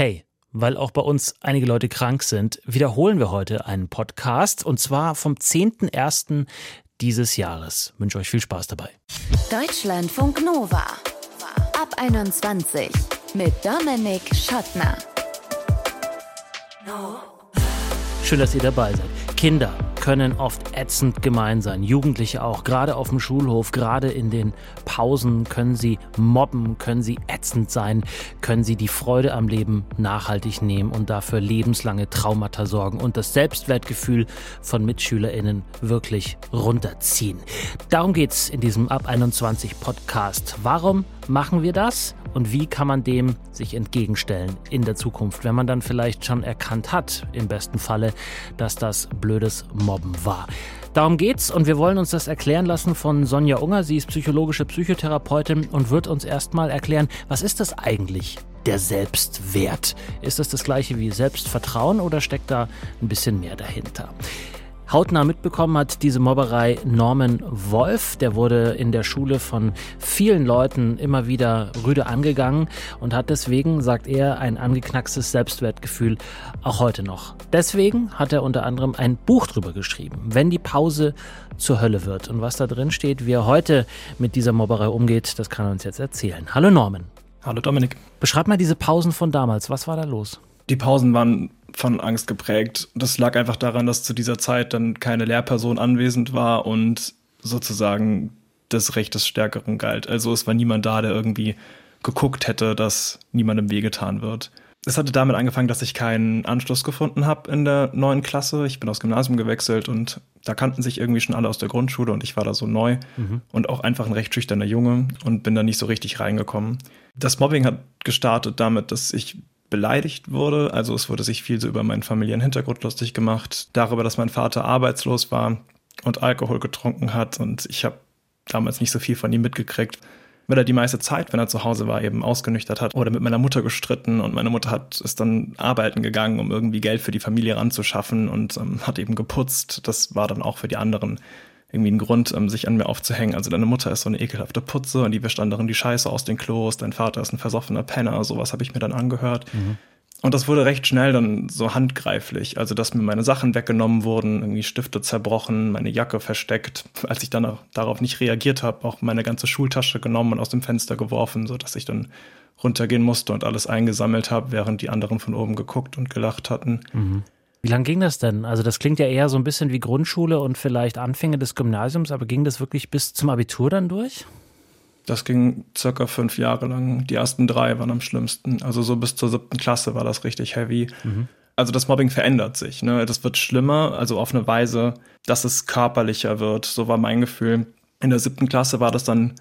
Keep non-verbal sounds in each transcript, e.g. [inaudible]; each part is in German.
Hey, weil auch bei uns einige Leute krank sind, wiederholen wir heute einen Podcast und zwar vom 10.01. dieses Jahres. Ich wünsche euch viel Spaß dabei. Deutschlandfunk Nova. Ab 21 mit Dominik Schottner. Schön, dass ihr dabei seid. Kinder können oft ätzend gemein sein. Jugendliche auch. Gerade auf dem Schulhof, gerade in den Pausen können sie mobben, können sie ätzend sein, können sie die Freude am Leben nachhaltig nehmen und dafür lebenslange Traumata sorgen und das Selbstwertgefühl von MitschülerInnen wirklich runterziehen. Darum geht's in diesem Ab 21 Podcast. Warum machen wir das? Und wie kann man dem sich entgegenstellen in der Zukunft, wenn man dann vielleicht schon erkannt hat, im besten Falle, dass das blödes Mobben war? Darum geht's und wir wollen uns das erklären lassen von Sonja Unger. Sie ist psychologische Psychotherapeutin und wird uns erstmal erklären, was ist das eigentlich? Der Selbstwert. Ist das das gleiche wie Selbstvertrauen oder steckt da ein bisschen mehr dahinter? Hautnah mitbekommen hat diese Mobberei Norman Wolf. Der wurde in der Schule von vielen Leuten immer wieder rüde angegangen und hat deswegen, sagt er, ein angeknackstes Selbstwertgefühl auch heute noch. Deswegen hat er unter anderem ein Buch drüber geschrieben, wenn die Pause zur Hölle wird. Und was da drin steht, wie er heute mit dieser Mobberei umgeht, das kann er uns jetzt erzählen. Hallo Norman. Hallo Dominik. Beschreib mal diese Pausen von damals. Was war da los? Die Pausen waren von Angst geprägt. Das lag einfach daran, dass zu dieser Zeit dann keine Lehrperson anwesend war und sozusagen das Recht des Stärkeren galt. Also es war niemand da, der irgendwie geguckt hätte, dass niemandem wehgetan wird. Es hatte damit angefangen, dass ich keinen Anschluss gefunden habe in der neuen Klasse. Ich bin aufs Gymnasium gewechselt und da kannten sich irgendwie schon alle aus der Grundschule und ich war da so neu mhm. und auch einfach ein recht schüchterner Junge und bin da nicht so richtig reingekommen. Das Mobbing hat gestartet damit, dass ich beleidigt wurde. Also es wurde sich viel so über meinen familiären Hintergrund lustig gemacht, darüber, dass mein Vater arbeitslos war und Alkohol getrunken hat und ich habe damals nicht so viel von ihm mitgekriegt, weil er die meiste Zeit, wenn er zu Hause war, eben ausgenüchtert hat oder mit meiner Mutter gestritten und meine Mutter hat ist dann arbeiten gegangen, um irgendwie Geld für die Familie ranzuschaffen und ähm, hat eben geputzt. Das war dann auch für die anderen irgendwie ein Grund, um sich an mir aufzuhängen. Also deine Mutter ist so eine ekelhafte Putze und die wischt anderen die Scheiße aus den Klos, dein Vater ist ein versoffener Penner, sowas habe ich mir dann angehört. Mhm. Und das wurde recht schnell dann so handgreiflich. Also, dass mir meine Sachen weggenommen wurden, irgendwie Stifte zerbrochen, meine Jacke versteckt. Als ich dann darauf nicht reagiert habe, auch meine ganze Schultasche genommen und aus dem Fenster geworfen, sodass ich dann runtergehen musste und alles eingesammelt habe, während die anderen von oben geguckt und gelacht hatten. Mhm. Wie lange ging das denn? Also das klingt ja eher so ein bisschen wie Grundschule und vielleicht Anfänge des Gymnasiums, aber ging das wirklich bis zum Abitur dann durch? Das ging circa fünf Jahre lang. Die ersten drei waren am schlimmsten. Also so bis zur siebten Klasse war das richtig heavy. Mhm. Also das Mobbing verändert sich. Ne? Das wird schlimmer, also auf eine Weise, dass es körperlicher wird. So war mein Gefühl. In der siebten Klasse war das dann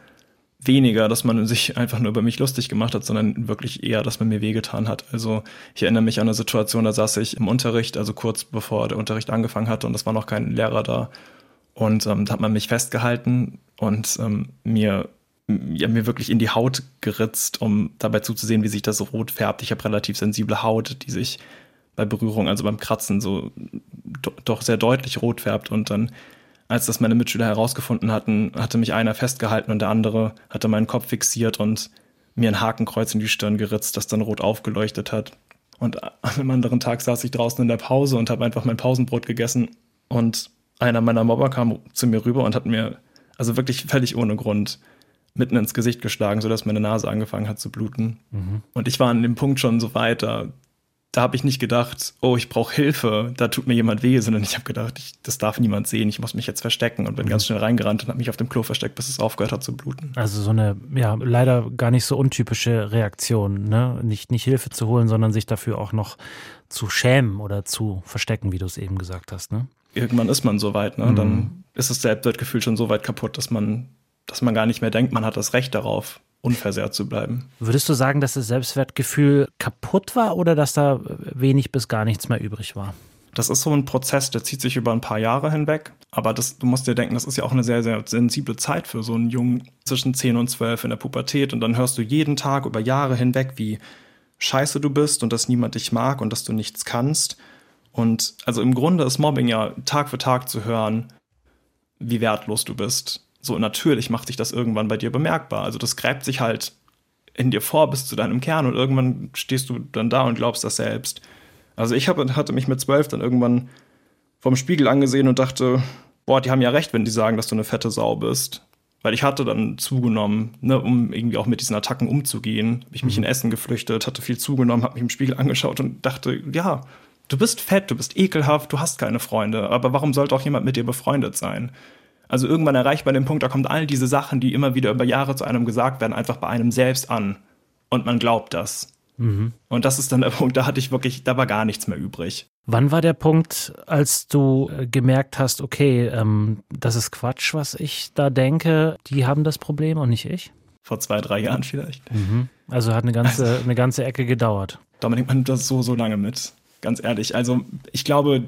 weniger, dass man sich einfach nur über mich lustig gemacht hat, sondern wirklich eher, dass man mir wehgetan hat. Also ich erinnere mich an eine Situation, da saß ich im Unterricht, also kurz bevor der Unterricht angefangen hatte und es war noch kein Lehrer da. Und ähm, da hat man mich festgehalten und ähm, mir, ja, mir wirklich in die Haut geritzt, um dabei zuzusehen, wie sich das so rot färbt. Ich habe relativ sensible Haut, die sich bei Berührung, also beim Kratzen, so do doch sehr deutlich rot färbt und dann als das meine Mitschüler herausgefunden hatten, hatte mich einer festgehalten und der andere hatte meinen Kopf fixiert und mir ein Hakenkreuz in die Stirn geritzt, das dann rot aufgeleuchtet hat. Und an einem anderen Tag saß ich draußen in der Pause und habe einfach mein Pausenbrot gegessen. Und einer meiner Mobber kam zu mir rüber und hat mir, also wirklich völlig ohne Grund, mitten ins Gesicht geschlagen, sodass meine Nase angefangen hat zu bluten. Mhm. Und ich war an dem Punkt schon so weit, da habe ich nicht gedacht, oh, ich brauche Hilfe, da tut mir jemand weh, sondern ich habe gedacht, ich, das darf niemand sehen, ich muss mich jetzt verstecken und bin mhm. ganz schnell reingerannt und habe mich auf dem Klo versteckt, bis es aufgehört hat zu bluten. Also so eine, ja, leider gar nicht so untypische Reaktion, ne? Nicht, nicht Hilfe zu holen, sondern sich dafür auch noch zu schämen oder zu verstecken, wie du es eben gesagt hast, ne? Irgendwann ist man so weit, ne? Mhm. Dann ist das Selbstwertgefühl schon so weit kaputt, dass man, dass man gar nicht mehr denkt, man hat das Recht darauf, unversehrt zu bleiben. Würdest du sagen, dass das Selbstwertgefühl kaputt war oder dass da wenig bis gar nichts mehr übrig war? Das ist so ein Prozess, der zieht sich über ein paar Jahre hinweg. Aber das, du musst dir denken, das ist ja auch eine sehr, sehr sensible Zeit für so einen Jungen zwischen 10 und 12 in der Pubertät. Und dann hörst du jeden Tag über Jahre hinweg, wie scheiße du bist und dass niemand dich mag und dass du nichts kannst. Und also im Grunde ist Mobbing ja Tag für Tag zu hören, wie wertlos du bist so natürlich macht sich das irgendwann bei dir bemerkbar. Also das gräbt sich halt in dir vor bis zu deinem Kern und irgendwann stehst du dann da und glaubst das selbst. Also ich hab, hatte mich mit zwölf dann irgendwann vom Spiegel angesehen und dachte, boah, die haben ja recht, wenn die sagen, dass du eine fette Sau bist. Weil ich hatte dann zugenommen, ne, um irgendwie auch mit diesen Attacken umzugehen. Habe ich mich mhm. in Essen geflüchtet, hatte viel zugenommen, habe mich im Spiegel [laughs] angeschaut und dachte, ja, du bist fett, du bist ekelhaft, du hast keine Freunde. Aber warum sollte auch jemand mit dir befreundet sein? Also irgendwann erreicht man den Punkt, da kommt all diese Sachen, die immer wieder über Jahre zu einem gesagt werden, einfach bei einem selbst an. Und man glaubt das. Mhm. Und das ist dann der [laughs] Punkt, da hatte ich wirklich, da war gar nichts mehr übrig. Wann war der Punkt, als du äh, gemerkt hast, okay, ähm, das ist Quatsch, was ich da denke, die haben das Problem und nicht ich? Vor zwei, drei Jahren vielleicht. Mhm. Also hat eine ganze, also, eine ganze Ecke gedauert. Dominik, man nimmt das so, so lange mit. Ganz ehrlich. Also ich glaube,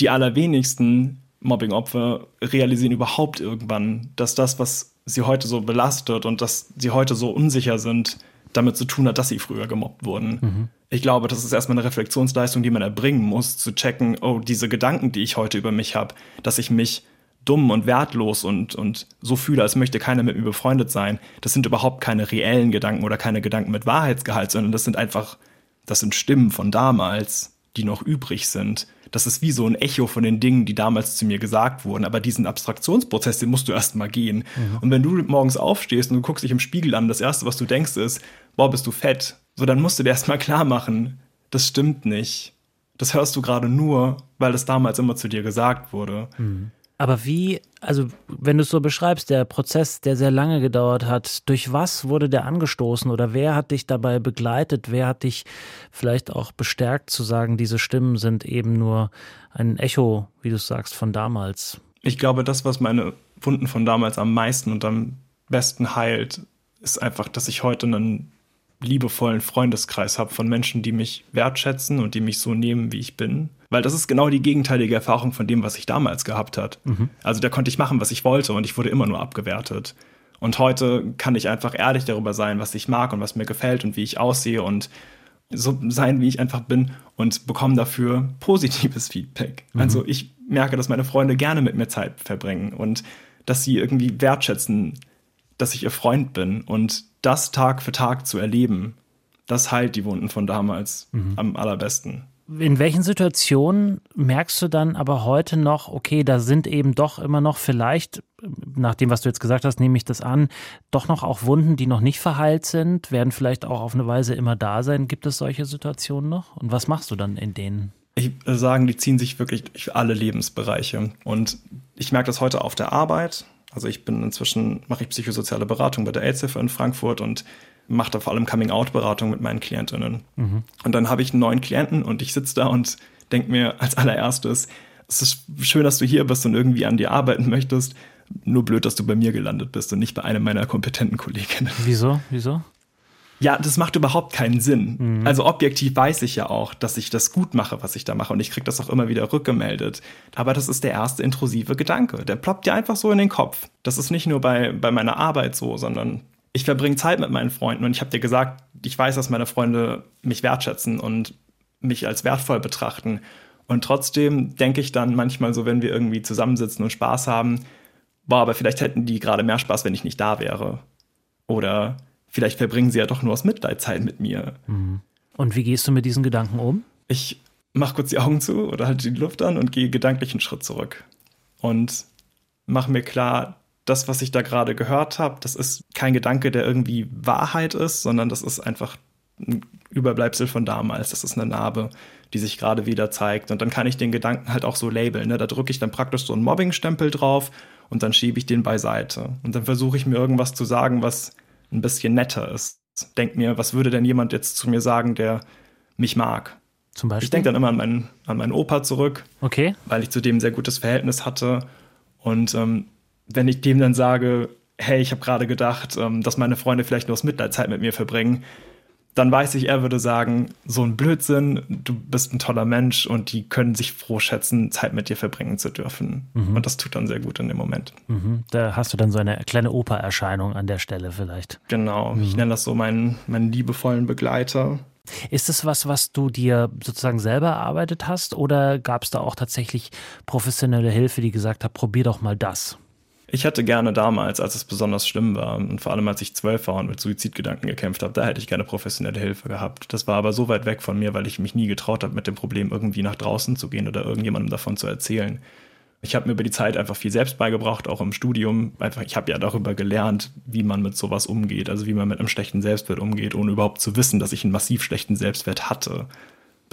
die allerwenigsten Mobbing-Opfer realisieren überhaupt irgendwann, dass das, was sie heute so belastet und dass sie heute so unsicher sind, damit zu tun hat, dass sie früher gemobbt wurden. Mhm. Ich glaube, das ist erstmal eine Reflexionsleistung, die man erbringen muss, zu checken, oh, diese Gedanken, die ich heute über mich habe, dass ich mich dumm und wertlos und, und so fühle, als möchte keiner mit mir befreundet sein, das sind überhaupt keine reellen Gedanken oder keine Gedanken mit Wahrheitsgehalt, sondern das sind einfach, das sind Stimmen von damals, die noch übrig sind. Das ist wie so ein Echo von den Dingen, die damals zu mir gesagt wurden. Aber diesen Abstraktionsprozess, den musst du erst mal gehen. Mhm. Und wenn du morgens aufstehst und du guckst dich im Spiegel an, das erste, was du denkst, ist, boah, bist du fett. So, dann musst du dir erst mal klar machen, das stimmt nicht. Das hörst du gerade nur, weil das damals immer zu dir gesagt wurde. Mhm. Aber wie, also wenn du es so beschreibst, der Prozess, der sehr lange gedauert hat, durch was wurde der angestoßen oder wer hat dich dabei begleitet? Wer hat dich vielleicht auch bestärkt zu sagen, diese Stimmen sind eben nur ein Echo, wie du sagst, von damals? Ich glaube, das, was meine Wunden von damals am meisten und am besten heilt, ist einfach, dass ich heute einen liebevollen Freundeskreis habe von Menschen, die mich wertschätzen und die mich so nehmen, wie ich bin. Weil das ist genau die gegenteilige Erfahrung von dem, was ich damals gehabt hat. Mhm. Also da konnte ich machen, was ich wollte und ich wurde immer nur abgewertet. Und heute kann ich einfach ehrlich darüber sein, was ich mag und was mir gefällt und wie ich aussehe und so sein, wie ich einfach bin und bekomme dafür positives Feedback. Mhm. Also ich merke, dass meine Freunde gerne mit mir Zeit verbringen und dass sie irgendwie wertschätzen, dass ich ihr Freund bin und das Tag für Tag zu erleben, das heilt die Wunden von damals mhm. am allerbesten. In welchen Situationen merkst du dann aber heute noch, okay, da sind eben doch immer noch vielleicht, nach dem, was du jetzt gesagt hast, nehme ich das an, doch noch auch Wunden, die noch nicht verheilt sind, werden vielleicht auch auf eine Weise immer da sein. Gibt es solche Situationen noch? Und was machst du dann in denen? Ich würde sagen, die ziehen sich wirklich durch alle Lebensbereiche. Und ich merke das heute auf der Arbeit. Also ich bin inzwischen, mache ich psychosoziale Beratung bei der AIDS-Hilfe in Frankfurt und mache da vor allem Coming-out-Beratung mit meinen Klientinnen. Mhm. Und dann habe ich einen neuen Klienten und ich sitze da und denke mir als allererstes, es ist schön, dass du hier bist und irgendwie an dir arbeiten möchtest. Nur blöd, dass du bei mir gelandet bist und nicht bei einem meiner kompetenten Kolleginnen. Wieso? Wieso? Ja, das macht überhaupt keinen Sinn. Mhm. Also objektiv weiß ich ja auch, dass ich das gut mache, was ich da mache. Und ich kriege das auch immer wieder rückgemeldet. Aber das ist der erste intrusive Gedanke. Der ploppt dir einfach so in den Kopf. Das ist nicht nur bei, bei meiner Arbeit so, sondern ich verbringe Zeit mit meinen Freunden. Und ich habe dir gesagt, ich weiß, dass meine Freunde mich wertschätzen und mich als wertvoll betrachten. Und trotzdem denke ich dann manchmal so, wenn wir irgendwie zusammensitzen und Spaß haben, boah, aber vielleicht hätten die gerade mehr Spaß, wenn ich nicht da wäre. Oder vielleicht verbringen sie ja doch nur aus Mitleid Zeit mit mir. Mhm. Und wie gehst du mit diesen Gedanken um? Ich mache kurz die Augen zu oder halte die Luft an und gehe gedanklich einen Schritt zurück. Und mache mir klar, das, was ich da gerade gehört habe, das ist kein Gedanke, der irgendwie Wahrheit ist, sondern das ist einfach ein Überbleibsel von damals. Das ist eine Narbe, die sich gerade wieder zeigt. Und dann kann ich den Gedanken halt auch so labeln. Ne? Da drücke ich dann praktisch so einen Mobbing-Stempel drauf und dann schiebe ich den beiseite. Und dann versuche ich mir irgendwas zu sagen, was ein bisschen netter ist. Denk mir, was würde denn jemand jetzt zu mir sagen, der mich mag? Zum Beispiel? Ich denke dann immer an meinen, an meinen Opa zurück, okay. weil ich zu dem ein sehr gutes Verhältnis hatte. Und ähm, wenn ich dem dann sage, hey, ich habe gerade gedacht, ähm, dass meine Freunde vielleicht nur aus Mitleidzeit mit mir verbringen, dann weiß ich, er würde sagen, so ein Blödsinn, du bist ein toller Mensch und die können sich froh schätzen, Zeit mit dir verbringen zu dürfen. Mhm. Und das tut dann sehr gut in dem Moment. Mhm. Da hast du dann so eine kleine Oper-Erscheinung an der Stelle vielleicht. Genau, mhm. ich nenne das so meinen, meinen liebevollen Begleiter. Ist es was, was du dir sozusagen selber erarbeitet hast oder gab es da auch tatsächlich professionelle Hilfe, die gesagt hat, probier doch mal das? Ich hätte gerne damals, als es besonders schlimm war und vor allem als ich zwölf war und mit Suizidgedanken gekämpft habe, da hätte ich gerne professionelle Hilfe gehabt. Das war aber so weit weg von mir, weil ich mich nie getraut habe, mit dem Problem irgendwie nach draußen zu gehen oder irgendjemandem davon zu erzählen. Ich habe mir über die Zeit einfach viel selbst beigebracht, auch im Studium. Einfach, ich habe ja darüber gelernt, wie man mit sowas umgeht, also wie man mit einem schlechten Selbstwert umgeht, ohne überhaupt zu wissen, dass ich einen massiv schlechten Selbstwert hatte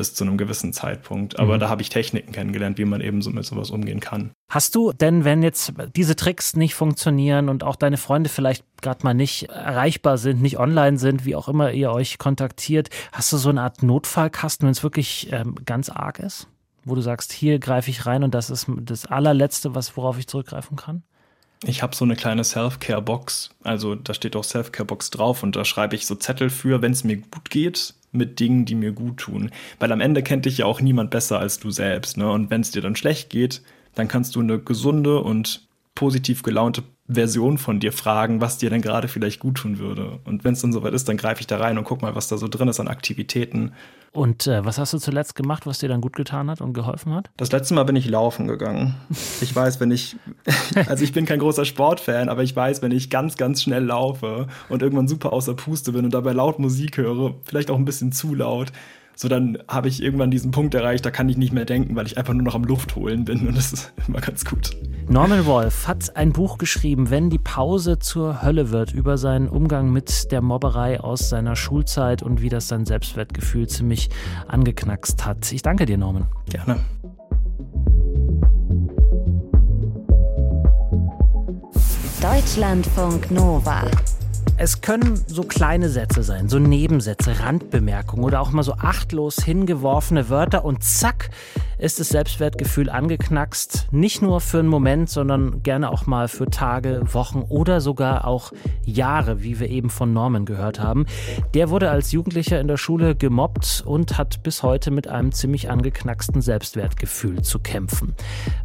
bis zu einem gewissen Zeitpunkt. Aber mhm. da habe ich Techniken kennengelernt, wie man eben so mit sowas umgehen kann. Hast du denn, wenn jetzt diese Tricks nicht funktionieren und auch deine Freunde vielleicht gerade mal nicht erreichbar sind, nicht online sind, wie auch immer ihr euch kontaktiert, hast du so eine Art Notfallkasten, wenn es wirklich ähm, ganz arg ist? Wo du sagst, hier greife ich rein und das ist das allerletzte, was, worauf ich zurückgreifen kann? Ich habe so eine kleine Self-Care-Box. Also da steht auch Self-Care-Box drauf und da schreibe ich so Zettel für, wenn es mir gut geht, mit Dingen, die mir gut tun. Weil am Ende kennt dich ja auch niemand besser als du selbst. Ne? Und wenn es dir dann schlecht geht, dann kannst du eine gesunde und positiv gelaunte Version von dir fragen, was dir denn gerade vielleicht gut tun würde. Und wenn es dann soweit ist, dann greife ich da rein und guck mal, was da so drin ist an Aktivitäten. Und äh, was hast du zuletzt gemacht, was dir dann gut getan hat und geholfen hat? Das letzte Mal bin ich laufen gegangen. Ich weiß, wenn ich, [laughs] also ich bin kein großer Sportfan, aber ich weiß, wenn ich ganz, ganz schnell laufe und irgendwann super außer Puste bin und dabei laut Musik höre, vielleicht auch ein bisschen zu laut, so dann habe ich irgendwann diesen Punkt erreicht, da kann ich nicht mehr denken, weil ich einfach nur noch am Luft holen bin und das ist [laughs] immer ganz gut. Norman Wolf hat ein Buch geschrieben, wenn die Pause zur Hölle wird, über seinen Umgang mit der Mobberei aus seiner Schulzeit und wie das sein Selbstwertgefühl ziemlich angeknackst hat. Ich danke dir, Norman. Gerne. Deutschlandfunk Nova. Es können so kleine Sätze sein, so Nebensätze, Randbemerkungen oder auch mal so achtlos hingeworfene Wörter und zack ist das Selbstwertgefühl angeknackst. Nicht nur für einen Moment, sondern gerne auch mal für Tage, Wochen oder sogar auch Jahre, wie wir eben von Norman gehört haben. Der wurde als Jugendlicher in der Schule gemobbt und hat bis heute mit einem ziemlich angeknacksten Selbstwertgefühl zu kämpfen.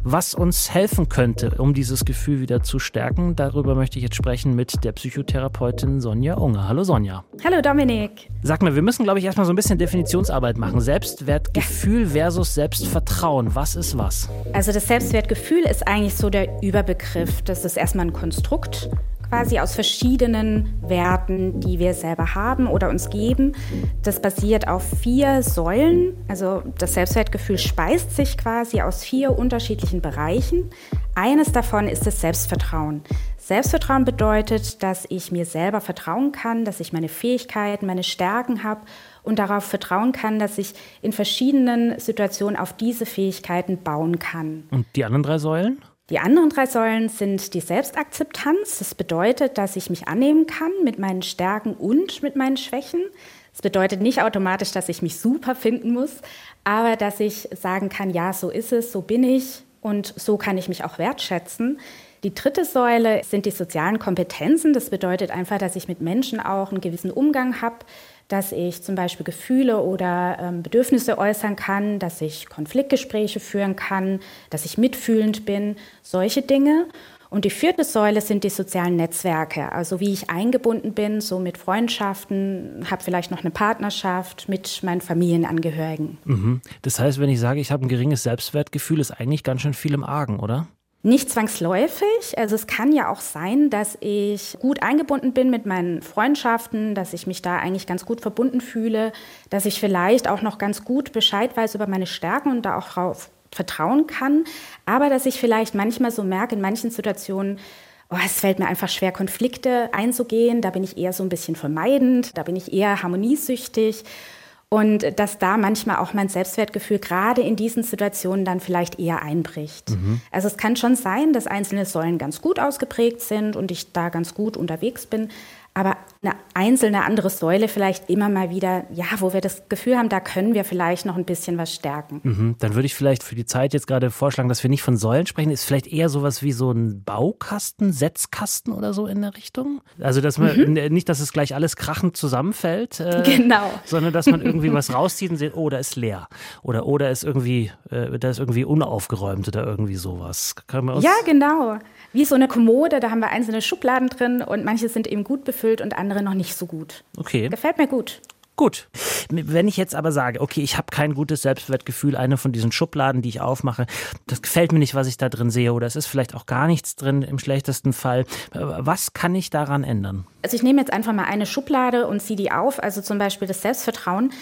Was uns helfen könnte, um dieses Gefühl wieder zu stärken, darüber möchte ich jetzt sprechen mit der Psychotherapeutin Sonja Unger. Hallo Sonja. Hallo Dominik. Sag mal, wir müssen, glaube ich, erstmal so ein bisschen Definitionsarbeit machen. Selbstwertgefühl ja. versus Selbstvertrauen. Vertrauen, was ist was? Also das Selbstwertgefühl ist eigentlich so der Überbegriff. Das ist erstmal ein Konstrukt quasi aus verschiedenen Werten, die wir selber haben oder uns geben. Das basiert auf vier Säulen. Also das Selbstwertgefühl speist sich quasi aus vier unterschiedlichen Bereichen. Eines davon ist das Selbstvertrauen. Selbstvertrauen bedeutet, dass ich mir selber vertrauen kann, dass ich meine Fähigkeiten, meine Stärken habe und darauf vertrauen kann, dass ich in verschiedenen Situationen auf diese Fähigkeiten bauen kann. Und die anderen drei Säulen? Die anderen drei Säulen sind die Selbstakzeptanz. Das bedeutet, dass ich mich annehmen kann mit meinen Stärken und mit meinen Schwächen. Das bedeutet nicht automatisch, dass ich mich super finden muss, aber dass ich sagen kann, ja, so ist es, so bin ich und so kann ich mich auch wertschätzen. Die dritte Säule sind die sozialen Kompetenzen. Das bedeutet einfach, dass ich mit Menschen auch einen gewissen Umgang habe, dass ich zum Beispiel Gefühle oder ähm, Bedürfnisse äußern kann, dass ich Konfliktgespräche führen kann, dass ich mitfühlend bin, solche Dinge. Und die vierte Säule sind die sozialen Netzwerke, also wie ich eingebunden bin, so mit Freundschaften, habe vielleicht noch eine Partnerschaft mit meinen Familienangehörigen. Mhm. Das heißt, wenn ich sage, ich habe ein geringes Selbstwertgefühl, ist eigentlich ganz schön viel im Argen, oder? Nicht zwangsläufig. Also es kann ja auch sein, dass ich gut eingebunden bin mit meinen Freundschaften, dass ich mich da eigentlich ganz gut verbunden fühle, dass ich vielleicht auch noch ganz gut Bescheid weiß über meine Stärken und da auch drauf vertrauen kann. Aber dass ich vielleicht manchmal so merke, in manchen Situationen, oh, es fällt mir einfach schwer, Konflikte einzugehen. Da bin ich eher so ein bisschen vermeidend, da bin ich eher harmoniesüchtig. Und dass da manchmal auch mein Selbstwertgefühl gerade in diesen Situationen dann vielleicht eher einbricht. Mhm. Also es kann schon sein, dass einzelne Säulen ganz gut ausgeprägt sind und ich da ganz gut unterwegs bin aber eine einzelne andere Säule vielleicht immer mal wieder, ja, wo wir das Gefühl haben, da können wir vielleicht noch ein bisschen was stärken. Mhm, dann würde ich vielleicht für die Zeit jetzt gerade vorschlagen, dass wir nicht von Säulen sprechen, ist vielleicht eher sowas wie so ein Baukasten, Setzkasten oder so in der Richtung. Also dass man mhm. nicht, dass es gleich alles krachend zusammenfällt, äh, [laughs] genau. sondern dass man irgendwie was rauszieht und sieht, oh, da ist leer oder oder ist irgendwie, äh, da ist irgendwie unaufgeräumt oder irgendwie sowas. ja, genau wie so eine Kommode, da haben wir einzelne Schubladen drin und manche sind eben gut befüllt und andere noch nicht so gut. Okay. Gefällt mir gut. Gut. Wenn ich jetzt aber sage, okay, ich habe kein gutes Selbstwertgefühl, eine von diesen Schubladen, die ich aufmache, das gefällt mir nicht, was ich da drin sehe, oder es ist vielleicht auch gar nichts drin im schlechtesten Fall. Was kann ich daran ändern? Also ich nehme jetzt einfach mal eine Schublade und ziehe die auf, also zum Beispiel das Selbstvertrauen.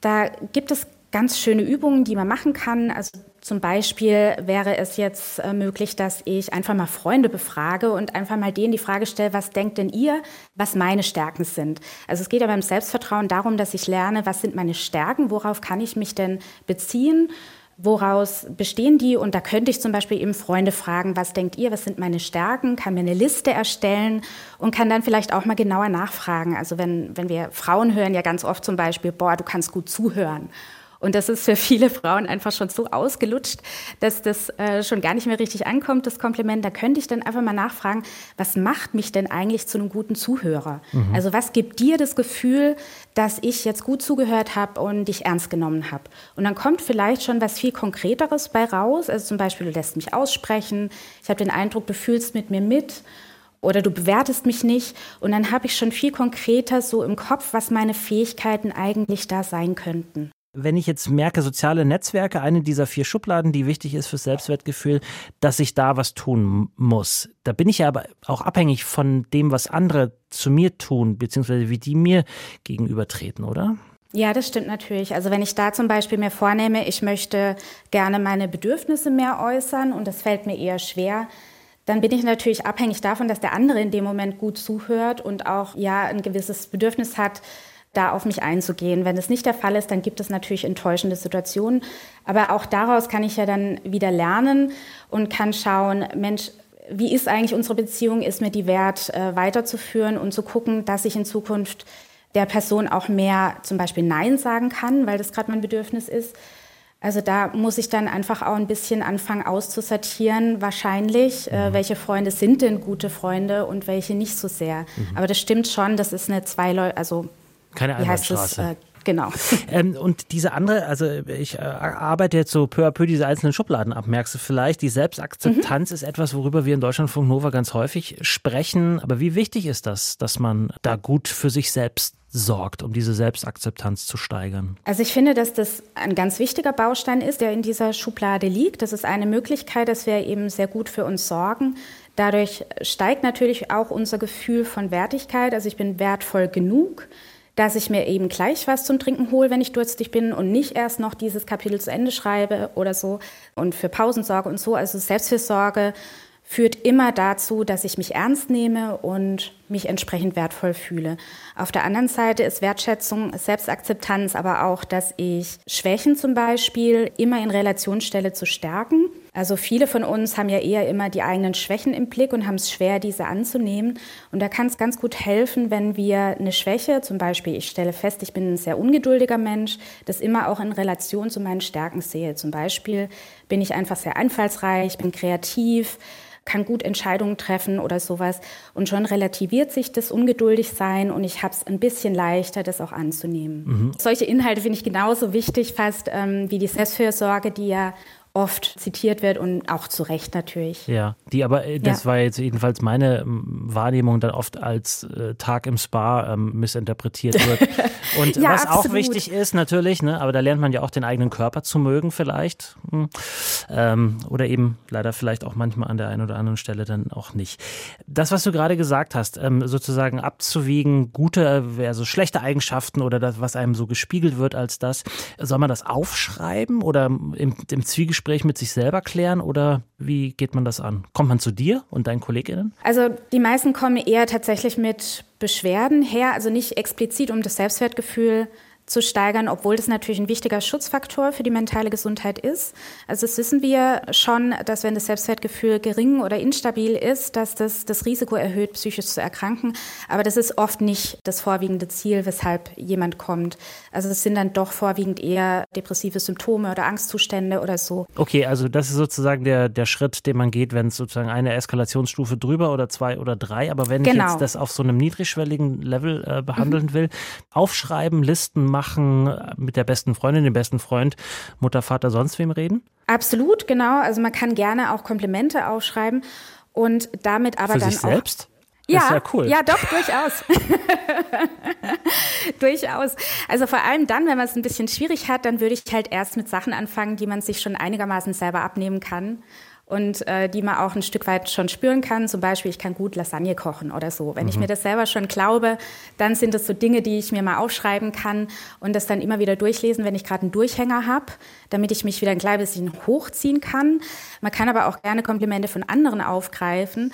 Da gibt es ganz schöne Übungen, die man machen kann. Also zum Beispiel wäre es jetzt äh, möglich, dass ich einfach mal Freunde befrage und einfach mal denen die Frage stelle, was denkt denn ihr, was meine Stärken sind? Also es geht ja beim Selbstvertrauen darum, dass ich lerne, was sind meine Stärken, worauf kann ich mich denn beziehen? Woraus bestehen die? Und da könnte ich zum Beispiel eben Freunde fragen, was denkt ihr, was sind meine Stärken? Kann mir eine Liste erstellen und kann dann vielleicht auch mal genauer nachfragen. Also wenn, wenn wir Frauen hören ja ganz oft zum Beispiel, boah, du kannst gut zuhören. Und das ist für viele Frauen einfach schon so ausgelutscht, dass das äh, schon gar nicht mehr richtig ankommt, das Kompliment. Da könnte ich dann einfach mal nachfragen, was macht mich denn eigentlich zu einem guten Zuhörer? Mhm. Also was gibt dir das Gefühl, dass ich jetzt gut zugehört habe und dich ernst genommen habe? Und dann kommt vielleicht schon was viel Konkreteres bei raus. Also zum Beispiel, du lässt mich aussprechen. Ich habe den Eindruck, du fühlst mit mir mit oder du bewertest mich nicht. Und dann habe ich schon viel konkreter so im Kopf, was meine Fähigkeiten eigentlich da sein könnten wenn ich jetzt merke, soziale Netzwerke, eine dieser vier Schubladen, die wichtig ist fürs Selbstwertgefühl, dass ich da was tun muss. Da bin ich ja aber auch abhängig von dem, was andere zu mir tun, beziehungsweise wie die mir gegenübertreten, oder? Ja, das stimmt natürlich. Also wenn ich da zum Beispiel mir vornehme, ich möchte gerne meine Bedürfnisse mehr äußern und das fällt mir eher schwer, dann bin ich natürlich abhängig davon, dass der andere in dem Moment gut zuhört und auch ja ein gewisses Bedürfnis hat, da auf mich einzugehen. Wenn es nicht der Fall ist, dann gibt es natürlich enttäuschende Situationen. Aber auch daraus kann ich ja dann wieder lernen und kann schauen, Mensch, wie ist eigentlich unsere Beziehung? Ist mir die wert, äh, weiterzuführen und zu gucken, dass ich in Zukunft der Person auch mehr zum Beispiel Nein sagen kann, weil das gerade mein Bedürfnis ist. Also da muss ich dann einfach auch ein bisschen anfangen auszusortieren, wahrscheinlich, äh, mhm. welche Freunde sind denn gute Freunde und welche nicht so sehr. Mhm. Aber das stimmt schon, das ist eine zwei also keine Einbahnstraße. Äh, genau. [laughs] Ähm, und diese andere, also ich äh, arbeite jetzt so peu à peu diese einzelnen Schubladen ab, merkst du vielleicht. Die Selbstakzeptanz mhm. ist etwas, worüber wir in Deutschlandfunk Nova ganz häufig sprechen. Aber wie wichtig ist das, dass man da gut für sich selbst sorgt, um diese Selbstakzeptanz zu steigern? Also ich finde, dass das ein ganz wichtiger Baustein ist, der in dieser Schublade liegt. Das ist eine Möglichkeit, dass wir eben sehr gut für uns sorgen. Dadurch steigt natürlich auch unser Gefühl von Wertigkeit. Also ich bin wertvoll genug dass ich mir eben gleich was zum Trinken hole, wenn ich durstig bin und nicht erst noch dieses Kapitel zu Ende schreibe oder so und für Pausen sorge und so. Also Selbstfürsorge führt immer dazu, dass ich mich ernst nehme und mich entsprechend wertvoll fühle. Auf der anderen Seite ist Wertschätzung, Selbstakzeptanz, aber auch, dass ich Schwächen zum Beispiel immer in Relation stelle zu Stärken. Also viele von uns haben ja eher immer die eigenen Schwächen im Blick und haben es schwer, diese anzunehmen. Und da kann es ganz gut helfen, wenn wir eine Schwäche, zum Beispiel, ich stelle fest, ich bin ein sehr ungeduldiger Mensch, das immer auch in Relation zu meinen Stärken sehe. Zum Beispiel bin ich einfach sehr einfallsreich, bin kreativ, kann gut Entscheidungen treffen oder sowas. Und schon relativiert sich das Ungeduldigsein und ich habe es ein bisschen leichter, das auch anzunehmen. Mhm. Solche Inhalte finde ich genauso wichtig fast ähm, wie die Selbstfürsorge, die ja oft zitiert wird und auch zu Recht natürlich. Ja, die aber, äh, das ja. war jetzt jedenfalls meine ähm, Wahrnehmung, dann oft als äh, Tag im Spa ähm, missinterpretiert wird. [laughs] Und ja, was absolut. auch wichtig ist natürlich, ne, aber da lernt man ja auch den eigenen Körper zu mögen vielleicht. Hm. Ähm, oder eben leider vielleicht auch manchmal an der einen oder anderen Stelle dann auch nicht. Das, was du gerade gesagt hast, ähm, sozusagen abzuwiegen, gute also schlechte Eigenschaften oder das, was einem so gespiegelt wird als das, soll man das aufschreiben oder im, im Zwiegespräch Gespräch mit sich selber klären oder wie geht man das an? Kommt man zu dir und deinen KollegInnen? Also die meisten kommen eher tatsächlich mit Beschwerden her, also nicht explizit um das Selbstwertgefühl zu steigern, obwohl das natürlich ein wichtiger Schutzfaktor für die mentale Gesundheit ist. Also das wissen wir schon, dass wenn das Selbstwertgefühl gering oder instabil ist, dass das das Risiko erhöht, psychisch zu erkranken. Aber das ist oft nicht das vorwiegende Ziel, weshalb jemand kommt. Also es sind dann doch vorwiegend eher depressive Symptome oder Angstzustände oder so. Okay, also das ist sozusagen der, der Schritt, den man geht, wenn es sozusagen eine Eskalationsstufe drüber oder zwei oder drei. Aber wenn genau. ich jetzt das auf so einem niedrigschwelligen Level äh, behandeln mhm. will, aufschreiben, Listen machen, mit der besten Freundin, dem besten Freund, Mutter, Vater, sonst wem reden? Absolut, genau. Also man kann gerne auch Komplimente aufschreiben und damit aber Für dann sich selbst? Ja, ist ja cool. Ja, doch, durchaus. [laughs] durchaus. Also vor allem dann, wenn man es ein bisschen schwierig hat, dann würde ich halt erst mit Sachen anfangen, die man sich schon einigermaßen selber abnehmen kann und äh, die man auch ein Stück weit schon spüren kann. Zum Beispiel, ich kann gut Lasagne kochen oder so. Wenn mhm. ich mir das selber schon glaube, dann sind das so Dinge, die ich mir mal aufschreiben kann und das dann immer wieder durchlesen, wenn ich gerade einen Durchhänger habe, damit ich mich wieder ein klein bisschen hochziehen kann. Man kann aber auch gerne Komplimente von anderen aufgreifen.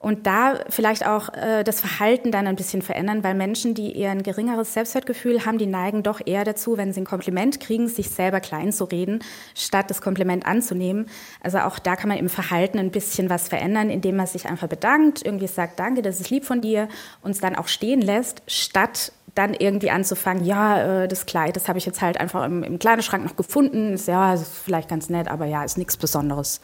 Und da vielleicht auch äh, das Verhalten dann ein bisschen verändern, weil Menschen, die eher ein geringeres Selbstwertgefühl haben, die neigen doch eher dazu, wenn sie ein Kompliment kriegen, sich selber klein zu reden, statt das Kompliment anzunehmen. Also auch da kann man im Verhalten ein bisschen was verändern, indem man sich einfach bedankt, irgendwie sagt, danke, das ist lieb von dir, uns dann auch stehen lässt, statt dann irgendwie anzufangen, ja, äh, das Kleid, das habe ich jetzt halt einfach im, im Kleiderschrank noch gefunden, ist, ja, ist vielleicht ganz nett, aber ja, ist nichts Besonderes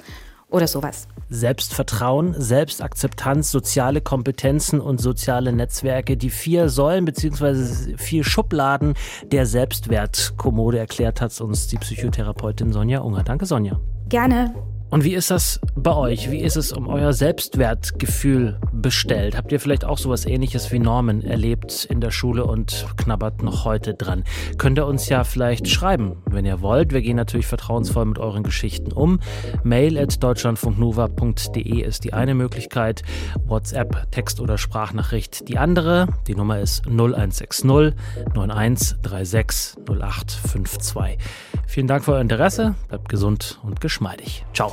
oder sowas. Selbstvertrauen, Selbstakzeptanz, soziale Kompetenzen und soziale Netzwerke, die vier Säulen bzw. vier Schubladen der Selbstwertkommode erklärt hat uns die Psychotherapeutin Sonja Unger. Danke, Sonja. Gerne. Und wie ist das bei euch? Wie ist es um euer Selbstwertgefühl bestellt? Habt ihr vielleicht auch sowas ähnliches wie Norman erlebt in der Schule und knabbert noch heute dran? Könnt ihr uns ja vielleicht schreiben, wenn ihr wollt. Wir gehen natürlich vertrauensvoll mit euren Geschichten um. Mail at deutschlandfunknova.de ist die eine Möglichkeit. WhatsApp, Text- oder Sprachnachricht die andere. Die Nummer ist 0160 9136 0852. Vielen Dank für euer Interesse. Bleibt gesund und geschmeidig. Ciao.